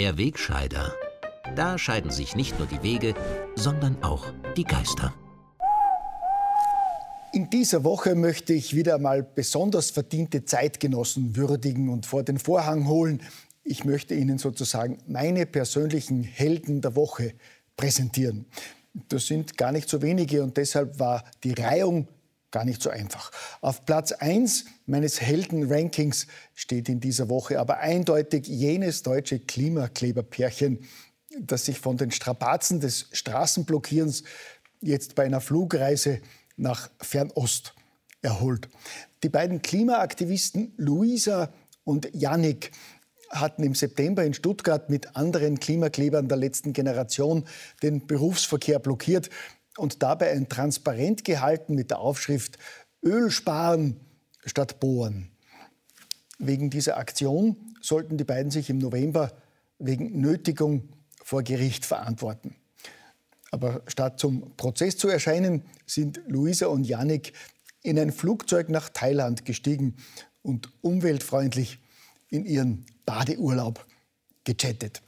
Der Wegscheider. Da scheiden sich nicht nur die Wege, sondern auch die Geister. In dieser Woche möchte ich wieder einmal besonders verdiente Zeitgenossen würdigen und vor den Vorhang holen. Ich möchte Ihnen sozusagen meine persönlichen Helden der Woche präsentieren. Das sind gar nicht so wenige und deshalb war die Reihung gar nicht so einfach. Auf Platz 1 meines Helden-Rankings steht in dieser Woche aber eindeutig jenes deutsche Klimakleberpärchen, das sich von den Strapazen des Straßenblockierens jetzt bei einer Flugreise nach Fernost erholt. Die beiden Klimaaktivisten Luisa und Yannick hatten im September in Stuttgart mit anderen Klimaklebern der letzten Generation den Berufsverkehr blockiert und dabei ein Transparent gehalten mit der Aufschrift Öl sparen statt bohren. Wegen dieser Aktion sollten die beiden sich im November wegen Nötigung vor Gericht verantworten. Aber statt zum Prozess zu erscheinen, sind Luisa und Yannick in ein Flugzeug nach Thailand gestiegen und umweltfreundlich in ihren Badeurlaub gechattet.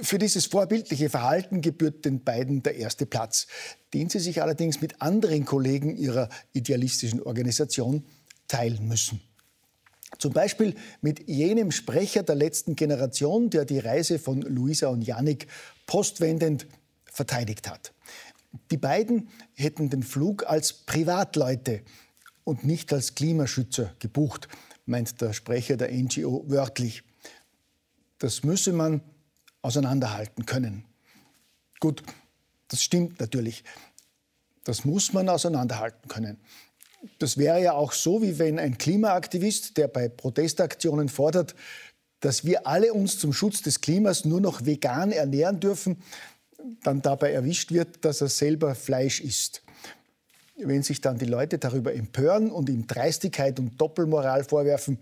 Für dieses vorbildliche Verhalten gebührt den beiden der erste Platz, den sie sich allerdings mit anderen Kollegen ihrer idealistischen Organisation teilen müssen. Zum Beispiel mit jenem Sprecher der letzten Generation, der die Reise von Luisa und Yannick postwendend verteidigt hat. Die beiden hätten den Flug als Privatleute und nicht als Klimaschützer gebucht, meint der Sprecher der NGO wörtlich. Das müsse man auseinanderhalten können. Gut, das stimmt natürlich. Das muss man auseinanderhalten können. Das wäre ja auch so, wie wenn ein Klimaaktivist, der bei Protestaktionen fordert, dass wir alle uns zum Schutz des Klimas nur noch vegan ernähren dürfen, dann dabei erwischt wird, dass er selber Fleisch isst. Wenn sich dann die Leute darüber empören und ihm Dreistigkeit und Doppelmoral vorwerfen,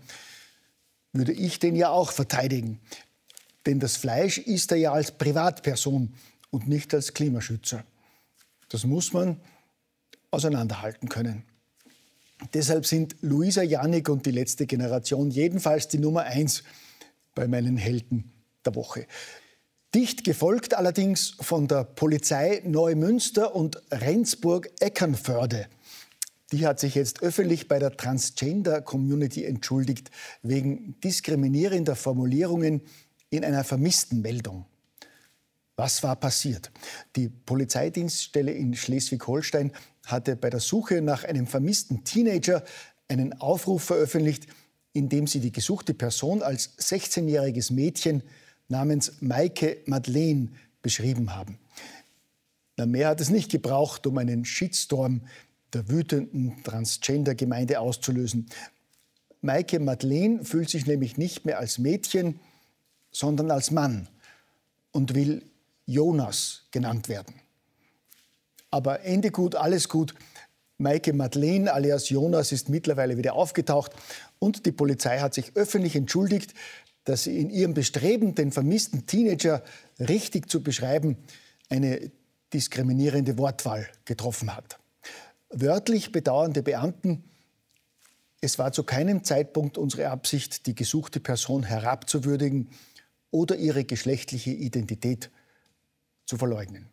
würde ich den ja auch verteidigen. Denn das Fleisch isst er ja als Privatperson und nicht als Klimaschützer. Das muss man auseinanderhalten können. Deshalb sind Luisa Janik und die letzte Generation jedenfalls die Nummer eins bei meinen Helden der Woche. Dicht gefolgt allerdings von der Polizei Neumünster und Rendsburg-Eckernförde. Die hat sich jetzt öffentlich bei der Transgender-Community entschuldigt wegen diskriminierender Formulierungen in einer vermissten Meldung. Was war passiert? Die Polizeidienststelle in Schleswig-Holstein hatte bei der Suche nach einem vermissten Teenager einen Aufruf veröffentlicht, in dem sie die gesuchte Person als 16-jähriges Mädchen namens Maike Madeleine beschrieben haben. Na, mehr hat es nicht gebraucht, um einen Shitstorm der wütenden Transgender-Gemeinde auszulösen. Maike Madeleine fühlt sich nämlich nicht mehr als Mädchen, sondern als Mann und will Jonas genannt werden. Aber Ende gut, alles gut. Maike Madeleine alias Jonas ist mittlerweile wieder aufgetaucht und die Polizei hat sich öffentlich entschuldigt, dass sie in ihrem Bestreben, den vermissten Teenager richtig zu beschreiben, eine diskriminierende Wortwahl getroffen hat. Wörtlich bedauernde Beamten, es war zu keinem Zeitpunkt unsere Absicht, die gesuchte Person herabzuwürdigen oder ihre geschlechtliche Identität zu verleugnen.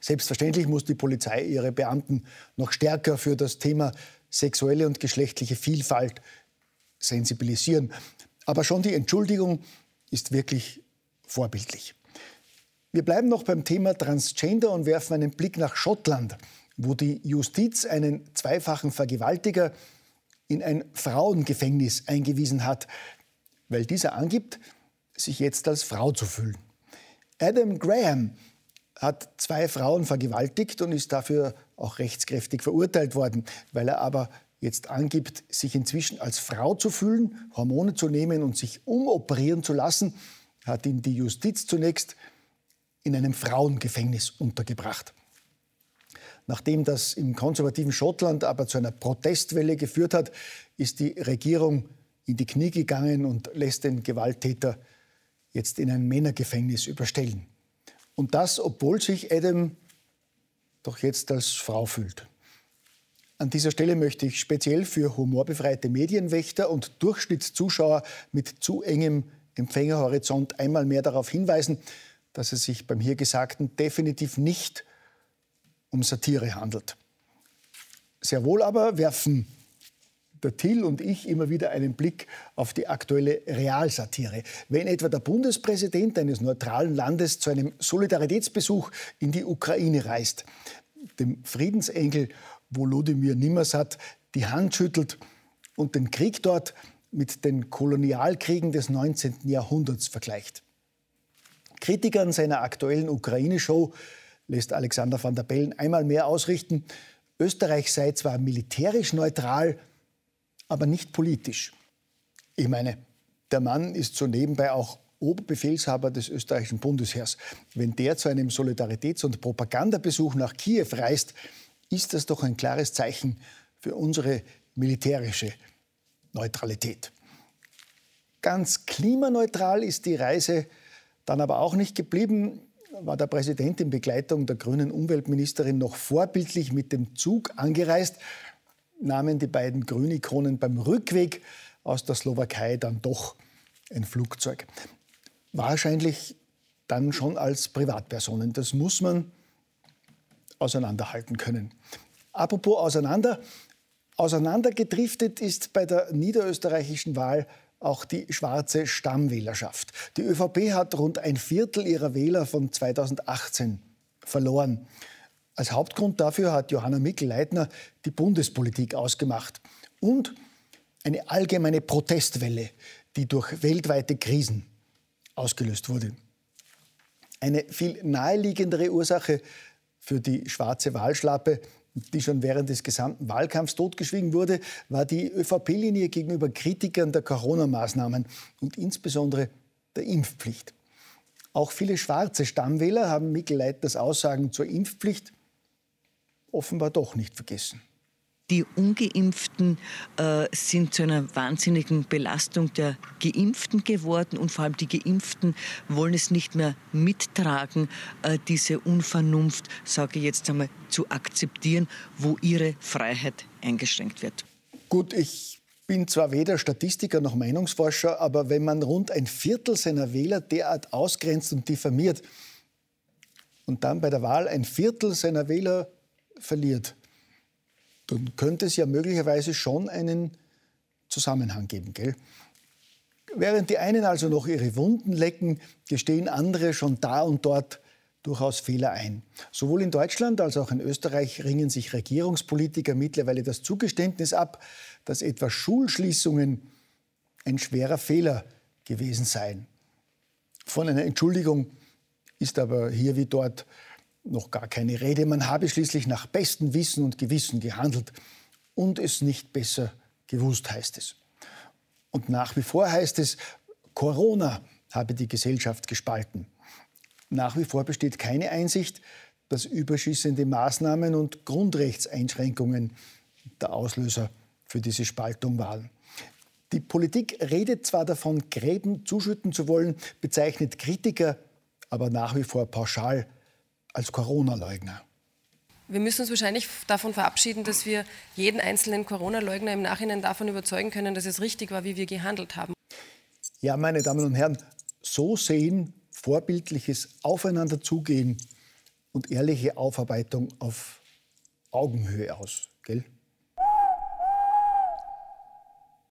Selbstverständlich muss die Polizei ihre Beamten noch stärker für das Thema sexuelle und geschlechtliche Vielfalt sensibilisieren. Aber schon die Entschuldigung ist wirklich vorbildlich. Wir bleiben noch beim Thema Transgender und werfen einen Blick nach Schottland, wo die Justiz einen zweifachen Vergewaltiger in ein Frauengefängnis eingewiesen hat, weil dieser angibt, sich jetzt als Frau zu fühlen. Adam Graham hat zwei Frauen vergewaltigt und ist dafür auch rechtskräftig verurteilt worden, weil er aber jetzt angibt, sich inzwischen als Frau zu fühlen, Hormone zu nehmen und sich umoperieren zu lassen, hat ihn die Justiz zunächst in einem Frauengefängnis untergebracht. Nachdem das im konservativen Schottland aber zu einer Protestwelle geführt hat, ist die Regierung in die Knie gegangen und lässt den Gewalttäter jetzt in ein Männergefängnis überstellen. Und das, obwohl sich Adam doch jetzt als Frau fühlt. An dieser Stelle möchte ich speziell für humorbefreite Medienwächter und Durchschnittszuschauer mit zu engem Empfängerhorizont einmal mehr darauf hinweisen, dass es sich beim hier Gesagten definitiv nicht um Satire handelt. Sehr wohl aber werfen der Till und ich immer wieder einen Blick auf die aktuelle Realsatire. Wenn etwa der Bundespräsident eines neutralen Landes zu einem Solidaritätsbesuch in die Ukraine reist, dem Friedensengel Volodymyr Nimmersat die Hand schüttelt und den Krieg dort mit den Kolonialkriegen des 19. Jahrhunderts vergleicht. Kritikern seiner aktuellen Ukraine-Show lässt Alexander van der Bellen einmal mehr ausrichten, Österreich sei zwar militärisch neutral, aber nicht politisch. Ich meine, der Mann ist so nebenbei auch Oberbefehlshaber des österreichischen Bundesheers. Wenn der zu einem Solidaritäts- und Propagandabesuch nach Kiew reist, ist das doch ein klares Zeichen für unsere militärische Neutralität. Ganz klimaneutral ist die Reise dann aber auch nicht geblieben, war der Präsident in Begleitung der grünen Umweltministerin noch vorbildlich mit dem Zug angereist, nahmen die beiden Grünikonen beim Rückweg aus der Slowakei dann doch ein Flugzeug. Wahrscheinlich dann schon als Privatpersonen. Das muss man auseinanderhalten können. Apropos auseinander. Auseinandergedriftet ist bei der niederösterreichischen Wahl auch die schwarze Stammwählerschaft. Die ÖVP hat rund ein Viertel ihrer Wähler von 2018 verloren. Als Hauptgrund dafür hat Johanna Mikl-Leitner die Bundespolitik ausgemacht und eine allgemeine Protestwelle, die durch weltweite Krisen ausgelöst wurde. Eine viel naheliegendere Ursache für die schwarze Wahlschlappe die schon während des gesamten Wahlkampfs totgeschwiegen wurde, war die ÖVP-Linie gegenüber Kritikern der Corona-Maßnahmen und insbesondere der Impfpflicht. Auch viele schwarze Stammwähler haben Mikkel Leitners Aussagen zur Impfpflicht offenbar doch nicht vergessen. Die ungeimpften äh, sind zu einer wahnsinnigen Belastung der Geimpften geworden und vor allem die Geimpften wollen es nicht mehr mittragen, äh, diese Unvernunft, sage ich jetzt einmal, zu akzeptieren, wo ihre Freiheit eingeschränkt wird. Gut, ich bin zwar weder Statistiker noch Meinungsforscher, aber wenn man rund ein Viertel seiner Wähler derart ausgrenzt und diffamiert und dann bei der Wahl ein Viertel seiner Wähler verliert, dann könnte es ja möglicherweise schon einen Zusammenhang geben. Gell? Während die einen also noch ihre Wunden lecken, gestehen andere schon da und dort durchaus Fehler ein. Sowohl in Deutschland als auch in Österreich ringen sich Regierungspolitiker mittlerweile das Zugeständnis ab, dass etwa Schulschließungen ein schwerer Fehler gewesen seien. Von einer Entschuldigung ist aber hier wie dort noch gar keine Rede. Man habe schließlich nach bestem Wissen und Gewissen gehandelt und es nicht besser gewusst, heißt es. Und nach wie vor heißt es, Corona habe die Gesellschaft gespalten. Nach wie vor besteht keine Einsicht, dass überschießende Maßnahmen und Grundrechtseinschränkungen der Auslöser für diese Spaltung waren. Die Politik redet zwar davon, Gräben zuschütten zu wollen, bezeichnet Kritiker aber nach wie vor pauschal als Corona-Leugner? Wir müssen uns wahrscheinlich davon verabschieden, dass wir jeden einzelnen Corona-Leugner im Nachhinein davon überzeugen können, dass es richtig war, wie wir gehandelt haben. Ja, meine Damen und Herren, so sehen vorbildliches Aufeinanderzugehen und ehrliche Aufarbeitung auf Augenhöhe aus, gell?